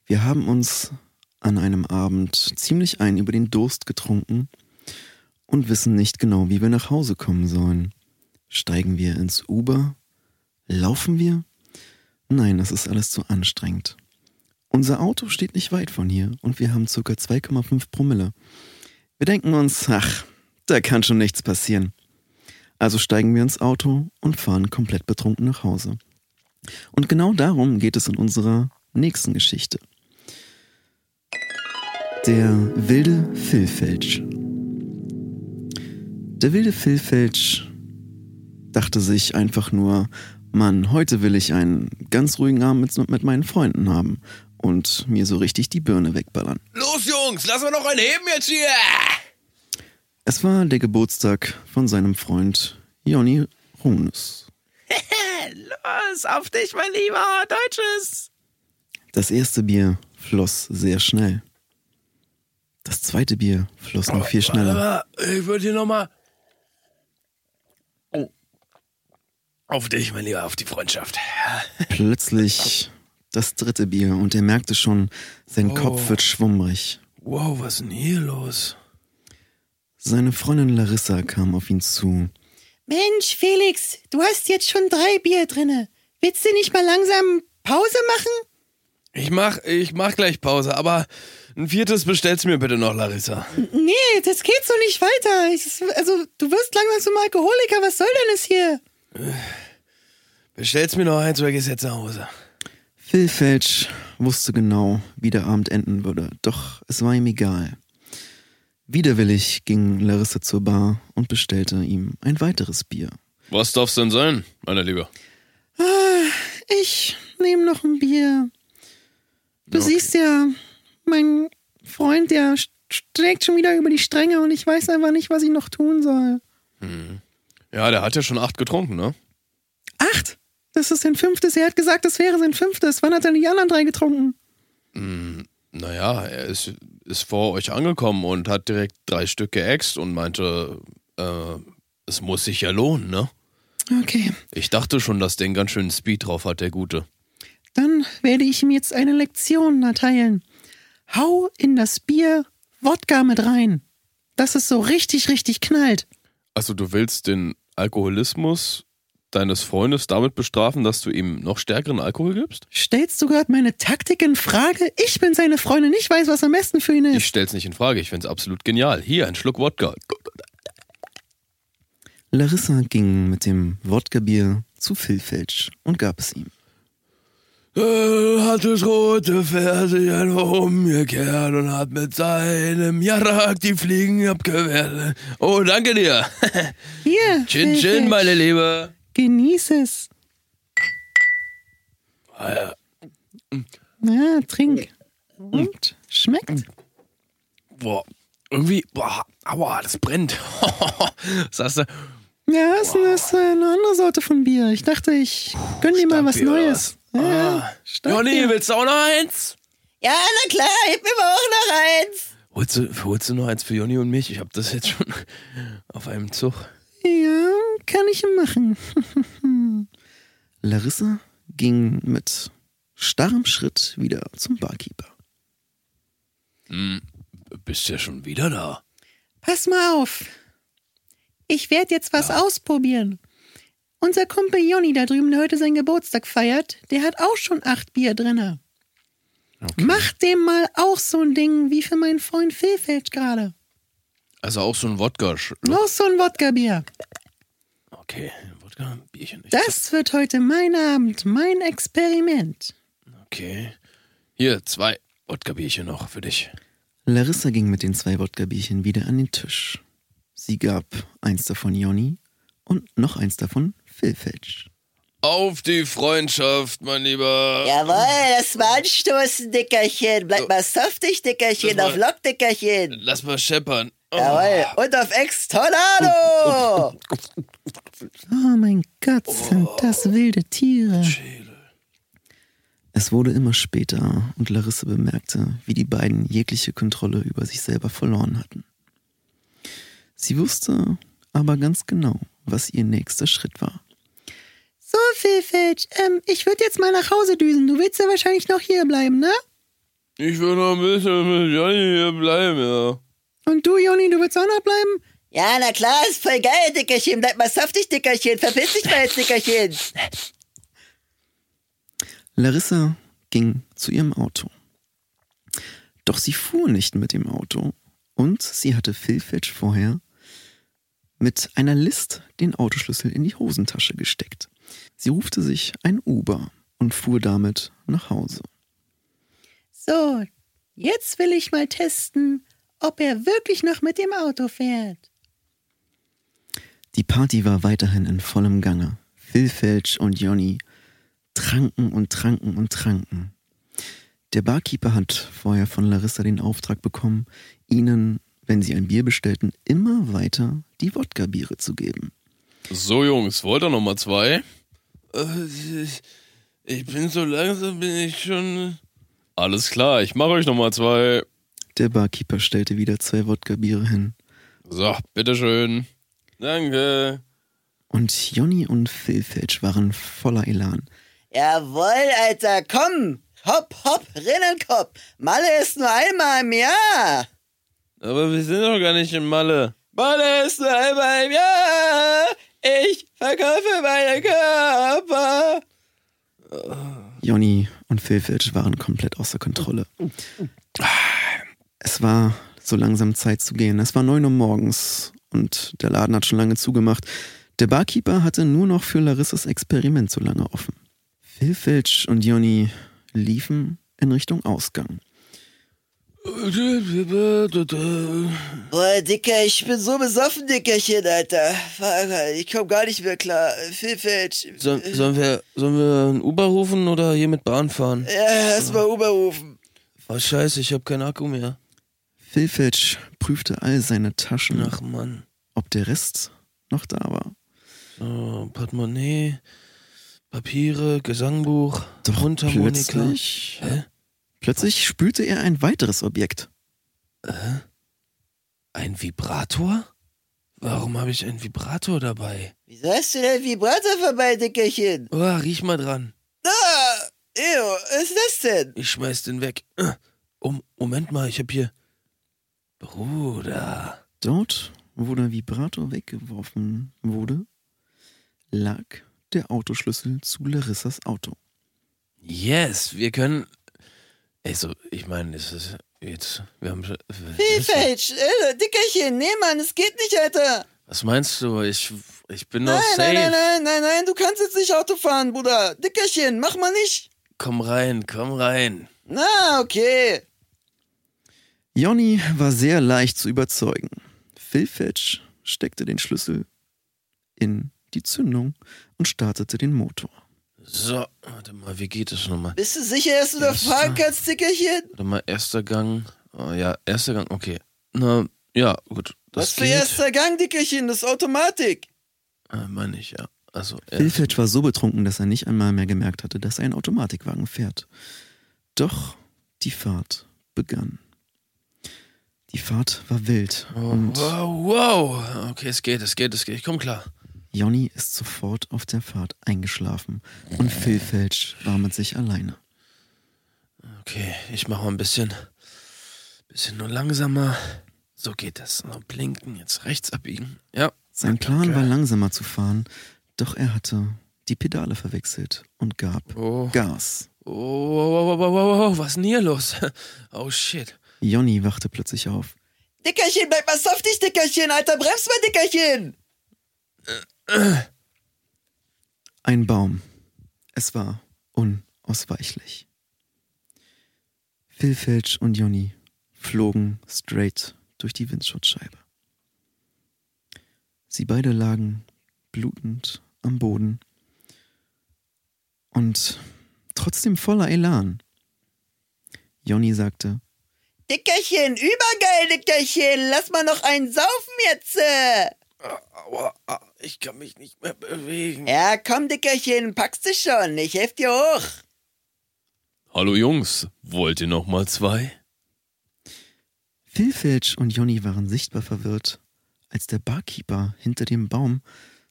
Wir haben uns an einem Abend ziemlich ein über den Durst getrunken und wissen nicht genau, wie wir nach Hause kommen sollen. Steigen wir ins Uber? Laufen wir? Nein, das ist alles zu anstrengend. Unser Auto steht nicht weit von hier und wir haben ca. 2,5 Promille. Wir denken uns, ach, da kann schon nichts passieren. Also steigen wir ins Auto und fahren komplett betrunken nach Hause. Und genau darum geht es in unserer nächsten Geschichte. Der wilde Filfälsch. Der wilde Filfälsch dachte sich einfach nur, Mann, heute will ich einen ganz ruhigen Abend mit, mit meinen Freunden haben und mir so richtig die Birne wegballern. Los, Jungs, lass wir noch einen heben jetzt hier! Es war der Geburtstag von seinem Freund Jonny Runes. Los, auf dich, mein Lieber, Deutsches! Das erste Bier floss sehr schnell. Das zweite Bier floss noch viel schneller. Aber ich würde hier nochmal. Auf dich, mein Lieber, auf die Freundschaft. Plötzlich das dritte Bier und er merkte schon, sein Oh. Kopf wird schwummrig. Wow, was ist denn hier los? Seine Freundin Larissa kam auf ihn zu. Mensch, Felix, du hast jetzt schon drei Bier drinne. Willst du nicht mal langsam Pause machen? Ich mach, ich mach gleich Pause, aber ein viertes bestellst mir bitte noch, Larissa. Nee, das geht so nicht weiter. Ich, also, du wirst langsam zum Alkoholiker. Was soll denn das hier? Bestellst mir noch eins oder gehst jetzt nach Hause? Phil Felch wusste genau, wie der Abend enden würde, doch es war ihm egal. Widerwillig ging Larissa zur Bar und bestellte ihm ein weiteres Bier. Was darf's denn sein, meine Liebe? Ah, ich nehme noch ein Bier. Du Okay. siehst ja, mein Freund, der streckt schon wieder über die Stränge und ich weiß einfach nicht, was ich noch tun soll. Ja, der hat ja schon acht getrunken, ne? Acht? Das ist sein fünftes. Er hat gesagt, das wäre sein fünftes. Wann hat er die anderen drei getrunken? Naja, er ist, ist vor euch angekommen und hat direkt drei Stück geäxt und meinte, äh, es muss sich ja lohnen, ne? Okay, Ich dachte schon, dass der einen ganz schönen Speed drauf hat, der Gute. dann werde ich ihm jetzt eine Lektion erteilen. Hau in das Bier Wodka mit rein. dass es so richtig, richtig knallt. Also du willst den Alkoholismus deines Freundes damit bestrafen, dass du ihm noch stärkeren Alkohol gibst? Stellst du gerade meine Taktik in Frage? Ich bin seine Freundin, ich weiß, was am besten für ihn Ich ist. stell's nicht in Frage, ich find's absolut genial. Hier, ein Schluck Wodka. Larissa ging mit dem Wodka-Bier zu Filfelch und gab es ihm. Äh, hat das rote sich einfach umgekehrt und hat mit seinem Jarak die Fliegen abgewehrt. Oh, danke dir. Hier, Chin Chin, meine Liebe. Genieß es. Ah, Ja, trink. Und? Schmeckt? Boah, irgendwie, boah, aua, das brennt. Was hast du? Ja, ist, ist eine andere Sorte von Bier. Ich dachte, ich gönn dir mal was oder Neues. Ja, Ah. Jonny, willst du auch noch eins? Ja, na klar, gib mir mal auch noch eins. Holst du, holst du noch eins für Jonny und mich? Ich hab das jetzt schon auf einem Zug. Ja, kann ich machen. Larissa ging mit starrem Schritt wieder zum Barkeeper. Hm, bist ja schon wieder da. Pass mal auf. Ich werde jetzt was ausprobieren. Unser Kumpel Jonny da drüben, der heute seinen Geburtstag feiert, der hat auch schon acht Bier drinne. Mach dem mal auch so ein Ding wie für meinen Freund Philfeld gerade. Also auch so ein Wodka. Auch so ein Wodka-Bier. Okay, Wodka, Bierchen. nicht. Das wird heute mein Abend, mein Experiment. Okay. Hier, zwei Wodka-Bierchen noch für dich. Larissa ging mit den zwei Wodka-Bierchen wieder an den Tisch. Sie gab eins davon Jonny und noch eins davon Filfelch. Auf die Freundschaft, mein Lieber. Jawohl, das war Anstoßen, Dickerchen. Bleib mal saftig, Dickerchen, Das auf Lock, Dickerchen. Lass mal scheppern. Oh. Jawohl, und auf Ex Tornado. Oh mein Gott, sind das wilde Tiere. Es wurde immer später und Larissa bemerkte, wie die beiden jegliche Kontrolle über sich selber verloren hatten. Sie wusste aber ganz genau, was ihr nächster Schritt war. So, Philfeld, ähm, ich würde jetzt mal nach Hause düsen. Du willst ja wahrscheinlich noch hier bleiben, ne? Ich will noch ein bisschen mit Johnny hier bleiben, ja. Und du, Jonny, du willst auch noch bleiben? Ja, na klar, ist voll geil, Dickerchen. Bleib mal saftig, Dickerchen. Verpiss dich mal jetzt, Dickerchen. Larissa ging zu ihrem Auto. Doch sie fuhr nicht mit dem Auto und sie hatte Filfetch vorher mit einer List den Autoschlüssel in die Hosentasche gesteckt. Sie rufte sich ein Uber und fuhr damit nach Hause. So, jetzt will ich mal testen, ob er wirklich noch mit dem Auto fährt. Die Party war weiterhin in vollem Gange. Filfelch und Jonny tranken und tranken und tranken. Der Barkeeper hat vorher von Larissa den Auftrag bekommen, ihnen, wenn sie ein Bier bestellten, immer weiter die Wodka-Biere zu geben. So, Jungs, wollt ihr noch mal zwei? Ich, ich bin so langsam, bin ich schon... Alles klar, ich mache euch noch mal zwei. Der Barkeeper stellte wieder zwei Wodka-Biere hin. So, bitteschön. Danke. Und Jonny und Filfelch waren voller Elan. Jawohl, Alter, komm. Hopp, hopp, Rinnenkopf. Malle ist nur einmal im Jahr. Aber wir sind doch gar nicht in Malle. Malle ist nur einmal im Jahr. Ich verkaufe meine Körper. Jonny und Filfelch waren komplett außer Kontrolle. Es war so langsam Zeit zu gehen. Es war neun Uhr morgens und der Laden hat schon lange zugemacht. Der Barkeeper hatte nur noch für Larissas Experiment so lange offen. Filfelch und Jonny liefen in Richtung Ausgang. Boah, Dicker, ich bin so besoffen, Dickerchen, Alter. Ich komm gar nicht mehr klar. Vielfalt. So, sollen, wir, sollen wir ein Uber rufen oder hier mit Bahn fahren? Ja, lass mal Uber rufen. Oh, scheiße, ich habe keinen Akku mehr. Filfelch prüfte all seine Taschen, Ach Mann. ob der Rest noch da war. So, Portemonnaie, Papiere, Gesangbuch, Doch Mundharmonika. plötzlich, Hä? Plötzlich spürte er ein weiteres Objekt. Ein Vibrator? Warum habe ich einen Vibrator dabei? Wieso hast du denn Vibrator vorbei, Dickerchen? Oh, riech mal dran. Ah, ew, was ist das denn? Ich schmeiß den weg. Äh, Um, Moment mal, ich hab hier. Bruder. Dort, wo der Vibrator weggeworfen wurde, lag der Autoschlüssel zu Larissas Auto. Yes, wir können. Also, ich meine, es ist jetzt. Wir haben. Vielfälsch, äh, Dickerchen, nee, Mann, es geht nicht, Alter. Was meinst du? Ich, ich bin Nein, safe. nein, nein, nein, nein, nein, du kannst jetzt nicht Auto fahren, Bruder. Dickerchen, mach mal nicht. Komm rein, komm rein. Na, okay. Jonny war sehr leicht zu überzeugen. Phil Fetch steckte den Schlüssel in die Zündung und startete den Motor. So, warte mal, wie geht das nochmal? Bist du sicher, dass du da fahren kannst, Dickerchen? Warte mal, erster Gang. Oh, ja, erster Gang, okay. Na, ja, gut. Das Was für geht. erster Gang, Dickerchen? Das ist Automatik. Äh, meine ich, ja. Also. Fetch war so betrunken, dass er nicht einmal mehr gemerkt hatte, dass er ein Automatikwagen fährt. Doch die Fahrt begann. Die Fahrt war wild Oh, und wow, wow. Okay, es geht, es geht, es geht. Ich komm klar. Jonny ist sofort auf der Fahrt eingeschlafen und Phil Fetch war mit sich alleine. Okay, ich mach mal ein bisschen. Bisschen nur langsamer. So geht das. Noch blinken, jetzt rechts abbiegen. Ja. Sein Plan Okay. war langsamer zu fahren, doch er hatte die Pedale verwechselt und gab Oh. Gas. Oh, wow, wow, wow, wow, wow, was ist denn hier los? Oh shit. Jonny wachte plötzlich auf. Dickerchen, bleib mal softig, Dickerchen, Alter, bremst mal, Dickerchen. Ein Baum. Es war unausweichlich. Phil Felch und Jonny flogen straight durch die Windschutzscheibe. Sie beide lagen blutend am Boden und trotzdem voller Elan. Jonny sagte, Dickerchen, übergeil, Dickerchen, lass mal noch einen saufen jetzt. Aua, ah, ich kann mich nicht mehr bewegen. Ja, komm, Dickerchen, packst du schon, ich helf dir hoch. Hallo Jungs, wollt ihr noch mal zwei? Phil Felch und Jonny waren sichtbar verwirrt, als der Barkeeper hinter dem Baum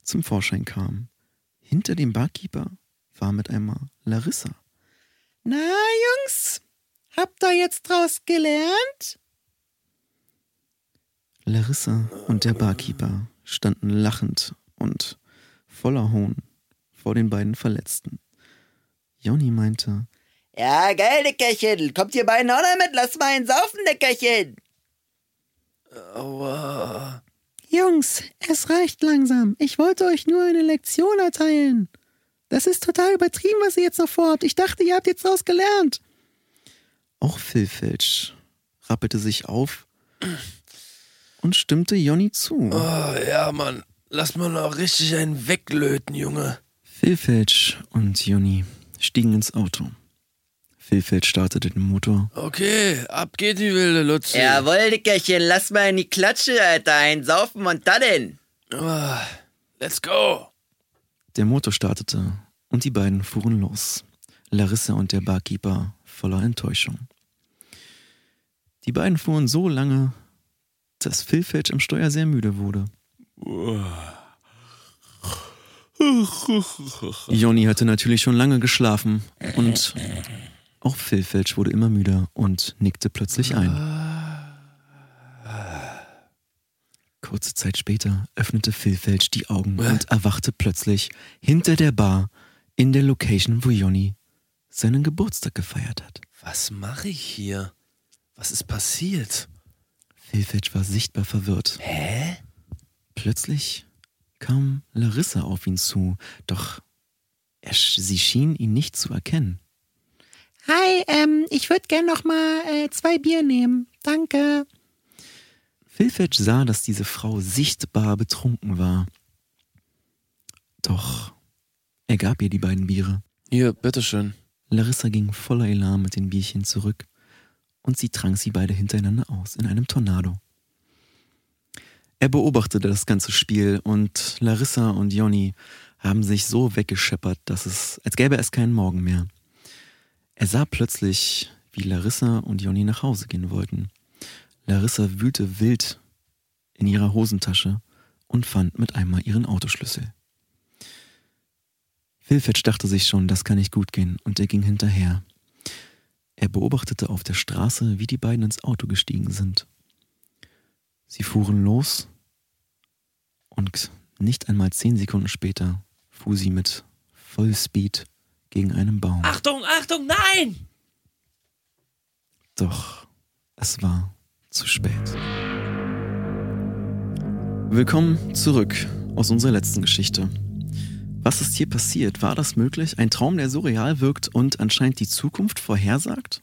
zum Vorschein kam. Hinter dem Barkeeper war mit einmal Larissa. Na, Jungs, habt ihr jetzt draus gelernt? Larissa und der Barkeeper standen lachend und voller Hohn vor den beiden Verletzten. Jonny meinte, Ja, geil, Dickerchen, kommt ihr beiden auch noch mit, lass mal einen saufen, Dickerchen. Aua. Jungs, es reicht langsam. Ich wollte euch nur eine Lektion erteilen. Das ist total übertrieben, was ihr jetzt noch vorhabt. Ich dachte, ihr habt jetzt draus gelernt. auch Phil Felch rappelte sich auf und stimmte Jonny zu. Oh, ja, Mann. Lass mal noch richtig einen weglöten, Junge. Phil Felch und Jonny stiegen ins Auto. Phil Felch startete den Motor. Okay, ab geht die wilde Lutze. Jawohl, Dickerchen, lass mal in die Klatsche, Alter, einen saufen und da denn. Ah, let's go. Der Motor startete und die beiden fuhren los. Larissa und der Barkeeper voller Enttäuschung. Die beiden fuhren so lange, dass Phil Felch am Steuer sehr müde wurde. Jonny hatte natürlich schon lange geschlafen und auch Phil Felch wurde immer müder und nickte plötzlich ein. Kurze Zeit später öffnete Phil Felch die Augen und erwachte plötzlich hinter der Bar in der Location, wo Jonny seinen Geburtstag gefeiert hat. Was mache ich hier? Was ist passiert? Phil Felch war sichtbar verwirrt. Hä? Plötzlich kam Larissa auf ihn zu, doch er, sie schien ihn nicht zu erkennen. Hi, ähm, ich würde gern noch mal äh, zwei Bier nehmen. Danke. Phil Felch sah, dass diese Frau sichtbar betrunken war. Doch er gab ihr die beiden Biere. Hier, bitteschön. Larissa ging voller Elan mit den Bierchen zurück und sie trank sie beide hintereinander aus in einem Tornado. Er beobachtete das ganze Spiel und Larissa und Jonny haben sich so weggescheppert, dass es, als gäbe es keinen Morgen mehr. Er sah plötzlich, wie Larissa und Jonny nach Hause gehen wollten. Larissa wühlte wild in ihrer Hosentasche und fand mit einmal ihren Autoschlüssel. Wilfett dachte sich schon, das kann nicht gut gehen, und er ging hinterher. Er beobachtete auf der Straße, wie die beiden ins Auto gestiegen sind. Sie fuhren los und nicht einmal zehn Sekunden später fuhr sie mit Vollspeed gegen einen Baum. Achtung, Achtung, nein! Doch es war zu spät. Willkommen zurück aus unserer letzten Geschichte. Was ist hier passiert? War das möglich? Ein Traum, der so real wirkt und anscheinend die Zukunft vorhersagt?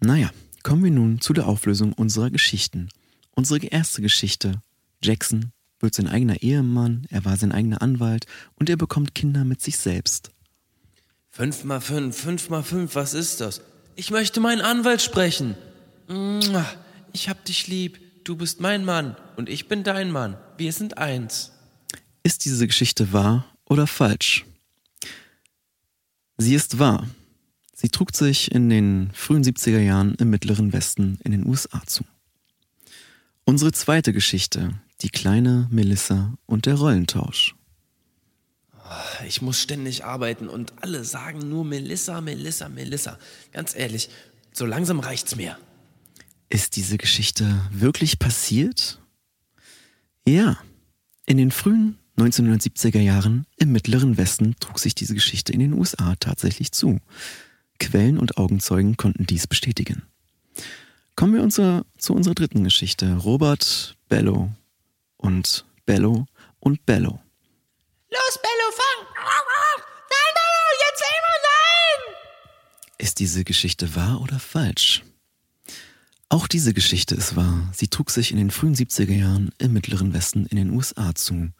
Naja, kommen wir nun zu der Auflösung unserer Geschichten. Unsere erste Geschichte. Jackson wird sein eigener Ehemann, er war sein eigener Anwalt und er bekommt Kinder mit sich selbst. Fünf mal fünf, fünf mal fünf, was ist das? Ich möchte meinen Anwalt sprechen. Ich hab dich lieb. Du bist mein Mann und ich bin dein Mann. Wir sind eins. Ist diese Geschichte wahr oder falsch? Sie ist wahr. Sie trug sich in den frühen 70er Jahren im Mittleren Westen in den USA zu. Unsere zweite Geschichte, die kleine Melissa und der Rollentausch. Ich muss ständig arbeiten und alle sagen nur Melissa, Melissa, Melissa. Ganz ehrlich, so langsam reicht's mir. Ist diese Geschichte wirklich passiert? Ja, in den frühen 1970er Jahren im Mittleren Westen trug sich diese Geschichte in den USA tatsächlich zu. Quellen und Augenzeugen konnten dies bestätigen. Kommen wir unser, zu unserer dritten Geschichte. Robert Bello und Bello und Bello. Los, Bello, fang! Nein, Bello, jetzt immer nein! Ist diese Geschichte wahr oder falsch? Auch diese Geschichte ist wahr. Sie trug sich in den frühen 70er Jahren im Mittleren Westen in den USA zu.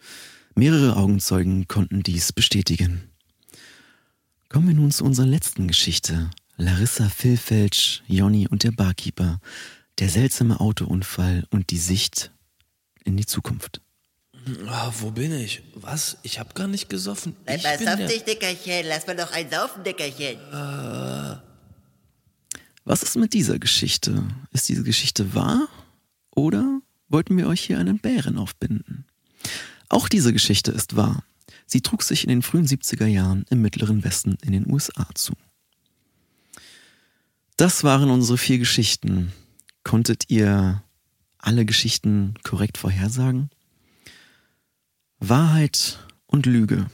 Mehrere Augenzeugen konnten dies bestätigen. Kommen wir nun zu unserer letzten Geschichte. Larissa Filfelsch, Jonny und der Barkeeper. Der seltsame Autounfall und die Sicht in die Zukunft. Ah, wo bin ich? Was? Ich hab gar nicht gesoffen. Bleib ich mal bin saftig, Dickerchen. Lass mal doch ein Saufen, Dickerchen. Was ist mit dieser Geschichte? Ist diese Geschichte wahr? Oder wollten wir euch hier einen Bären aufbinden? Auch diese Geschichte ist wahr. Sie trug sich in den frühen 70er Jahren im Mittleren Westen in den USA zu. Das waren unsere vier Geschichten. Konntet ihr alle Geschichten korrekt vorhersagen? Wahrheit und Lüge.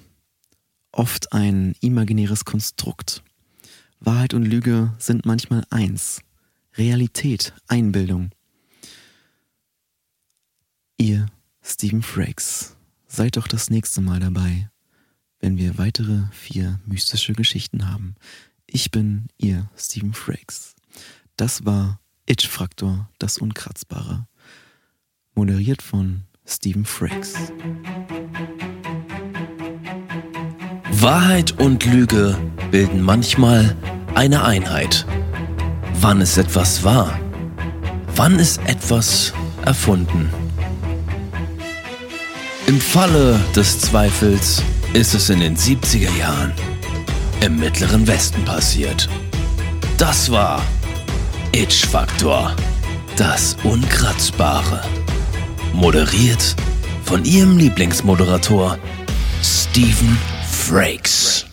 Oft ein imaginäres Konstrukt. Wahrheit und Lüge sind manchmal eins. Realität, Einbildung. Ihr, Stephen Frakes, seid doch das nächste Mal dabei, wenn wir weitere vier mystische Geschichten haben. Ich bin Ihr, Stephen Frakes. Das war Itch-Fraktor, das Unkratzbare. Moderiert von Stephen Frakes. Wahrheit und Lüge bilden manchmal eine Einheit. Wann ist etwas wahr? Wann ist etwas erfunden? Im Falle des Zweifels ist es in den 70er Jahren im Mittleren Westen passiert. Das war Itch Faktor, das Unkratzbare. Moderiert von Ihrem Lieblingsmoderator Stephen Frakes.